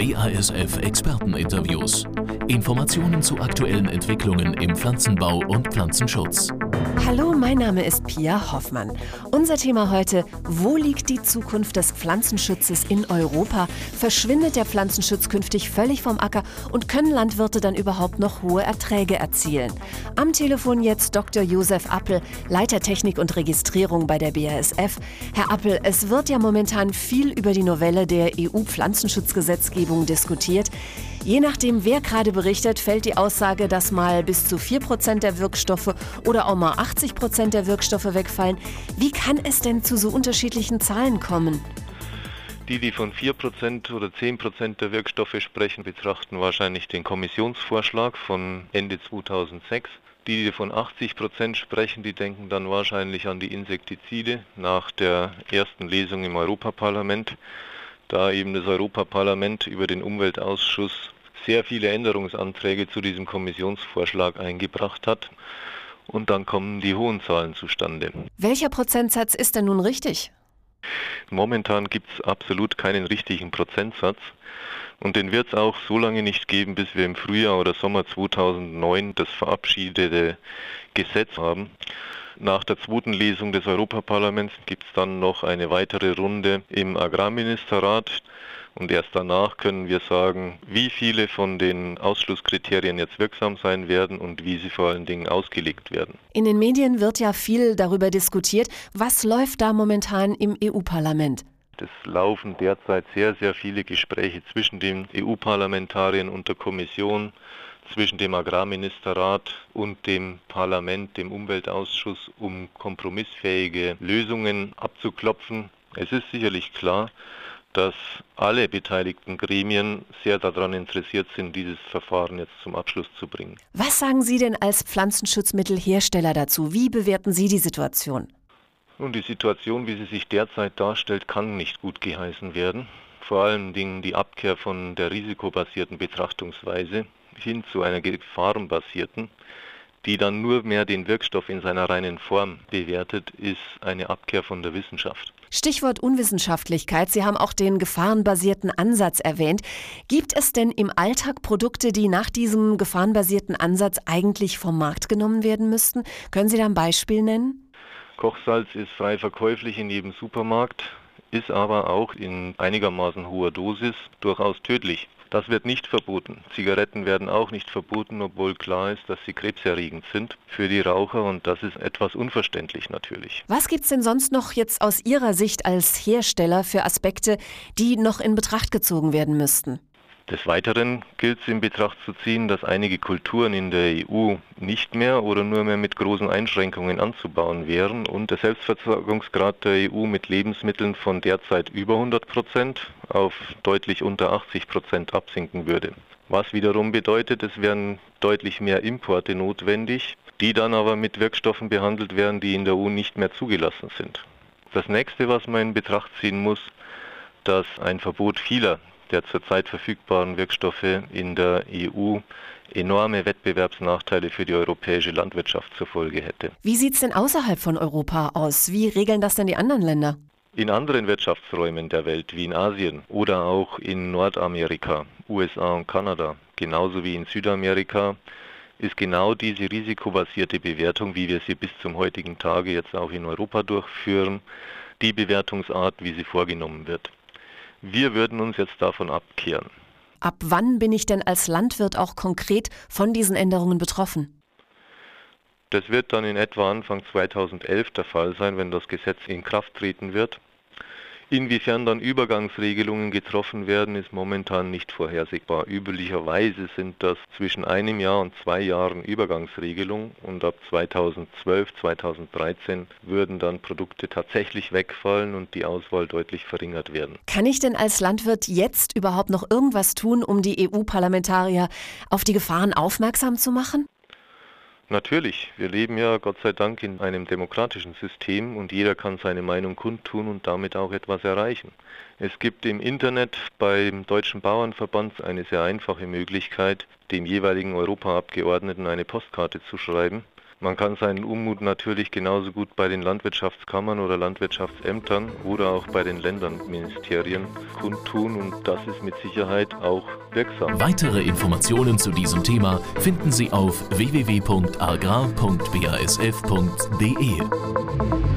BASF Experteninterviews. Informationen zu aktuellen Entwicklungen im Pflanzenbau und Pflanzenschutz. Hallo, mein Name ist Pia Hoffmann. Unser Thema heute, wo liegt die Zukunft des Pflanzenschutzes in Europa? Verschwindet der Pflanzenschutz künftig völlig vom Acker und können Landwirte dann überhaupt noch hohe Erträge erzielen? Am Telefon jetzt Dr. Josef Appel, Leiter Technik und Registrierung bei der BASF. Herr Appel, es wird ja momentan viel über die Novelle der EU-Pflanzenschutzgesetzgebung diskutiert. Je nachdem, wer gerade berichtet, fällt die Aussage, dass mal bis zu 4% der Wirkstoffe oder auch mal 80% der Wirkstoffe wegfallen. Wie kann es denn zu so unterschiedlichen Zahlen kommen? Die, die von 4% oder 10% der Wirkstoffe sprechen, betrachten wahrscheinlich den Kommissionsvorschlag von Ende 2006. Die, die von 80% sprechen, die denken dann wahrscheinlich an die Insektizide nach der ersten Lesung im Europaparlament da eben das Europaparlament über den Umweltausschuss sehr viele Änderungsanträge zu diesem Kommissionsvorschlag eingebracht hat. Und dann kommen die hohen Zahlen zustande. Welcher Prozentsatz ist denn nun richtig? Momentan gibt es absolut keinen richtigen Prozentsatz. Und den wird es auch so lange nicht geben, bis wir im Frühjahr oder Sommer 2009 das verabschiedete Gesetz haben. Nach der zweiten Lesung des Europaparlaments gibt es dann noch eine weitere Runde im Agrarministerrat. Und erst danach können wir sagen, wie viele von den Ausschlusskriterien jetzt wirksam sein werden und wie sie vor allen Dingen ausgelegt werden. In den Medien wird ja viel darüber diskutiert. Was läuft da momentan im EU-Parlament? Es laufen derzeit sehr, sehr viele Gespräche zwischen den EU-Parlamentariern und der Kommission zwischen dem Agrarministerrat und dem Parlament, dem Umweltausschuss, um kompromissfähige Lösungen abzuklopfen. Es ist sicherlich klar, dass alle beteiligten Gremien sehr daran interessiert sind, dieses Verfahren jetzt zum Abschluss zu bringen. Was sagen Sie denn als Pflanzenschutzmittelhersteller dazu? Wie bewerten Sie die Situation? Nun, die Situation, wie sie sich derzeit darstellt, kann nicht gut geheißen werden. Vor allen Dingen die Abkehr von der risikobasierten Betrachtungsweise hin zu einer gefahrenbasierten, die dann nur mehr den Wirkstoff in seiner reinen Form bewertet, ist eine Abkehr von der Wissenschaft. Stichwort Unwissenschaftlichkeit. Sie haben auch den gefahrenbasierten Ansatz erwähnt. Gibt es denn im Alltag Produkte, die nach diesem gefahrenbasierten Ansatz eigentlich vom Markt genommen werden müssten? Können Sie da ein Beispiel nennen? Kochsalz ist frei verkäuflich in jedem Supermarkt, ist aber auch in einigermaßen hoher Dosis durchaus tödlich. Das wird nicht verboten. Zigaretten werden auch nicht verboten, obwohl klar ist, dass sie krebserregend sind für die Raucher und das ist etwas unverständlich natürlich. Was gibt es denn sonst noch jetzt aus Ihrer Sicht als Hersteller für Aspekte, die noch in Betracht gezogen werden müssten? Des Weiteren gilt es in Betracht zu ziehen, dass einige Kulturen in der EU nicht mehr oder nur mehr mit großen Einschränkungen anzubauen wären und der Selbstversorgungsgrad der EU mit Lebensmitteln von derzeit über 100 Prozent auf deutlich unter 80 Prozent absinken würde. Was wiederum bedeutet, es wären deutlich mehr Importe notwendig, die dann aber mit Wirkstoffen behandelt werden, die in der EU nicht mehr zugelassen sind. Das nächste, was man in Betracht ziehen muss, dass ein Verbot vieler der zurzeit verfügbaren Wirkstoffe in der EU enorme Wettbewerbsnachteile für die europäische Landwirtschaft zur Folge hätte. Wie sieht es denn außerhalb von Europa aus? Wie regeln das denn die anderen Länder? In anderen Wirtschaftsräumen der Welt, wie in Asien oder auch in Nordamerika, USA und Kanada, genauso wie in Südamerika, ist genau diese risikobasierte Bewertung, wie wir sie bis zum heutigen Tage jetzt auch in Europa durchführen, die Bewertungsart, wie sie vorgenommen wird. Wir würden uns jetzt davon abkehren. Ab wann bin ich denn als Landwirt auch konkret von diesen Änderungen betroffen? Das wird dann in etwa Anfang 2011 der Fall sein, wenn das Gesetz in Kraft treten wird. Inwiefern dann Übergangsregelungen getroffen werden, ist momentan nicht vorhersehbar. Üblicherweise sind das zwischen einem Jahr und zwei Jahren Übergangsregelungen und ab 2012, 2013 würden dann Produkte tatsächlich wegfallen und die Auswahl deutlich verringert werden. Kann ich denn als Landwirt jetzt überhaupt noch irgendwas tun, um die EU-Parlamentarier auf die Gefahren aufmerksam zu machen? Natürlich, wir leben ja Gott sei Dank in einem demokratischen System und jeder kann seine Meinung kundtun und damit auch etwas erreichen. Es gibt im Internet beim Deutschen Bauernverband eine sehr einfache Möglichkeit, dem jeweiligen Europaabgeordneten eine Postkarte zu schreiben Man kann seinen Unmut natürlich genauso gut bei den Landwirtschaftskammern oder Landwirtschaftsämtern oder auch bei den Ländernministerien kundtun und das ist mit Sicherheit auch wirksam. Weitere Informationen zu diesem Thema finden Sie auf www.agrar.basf.de.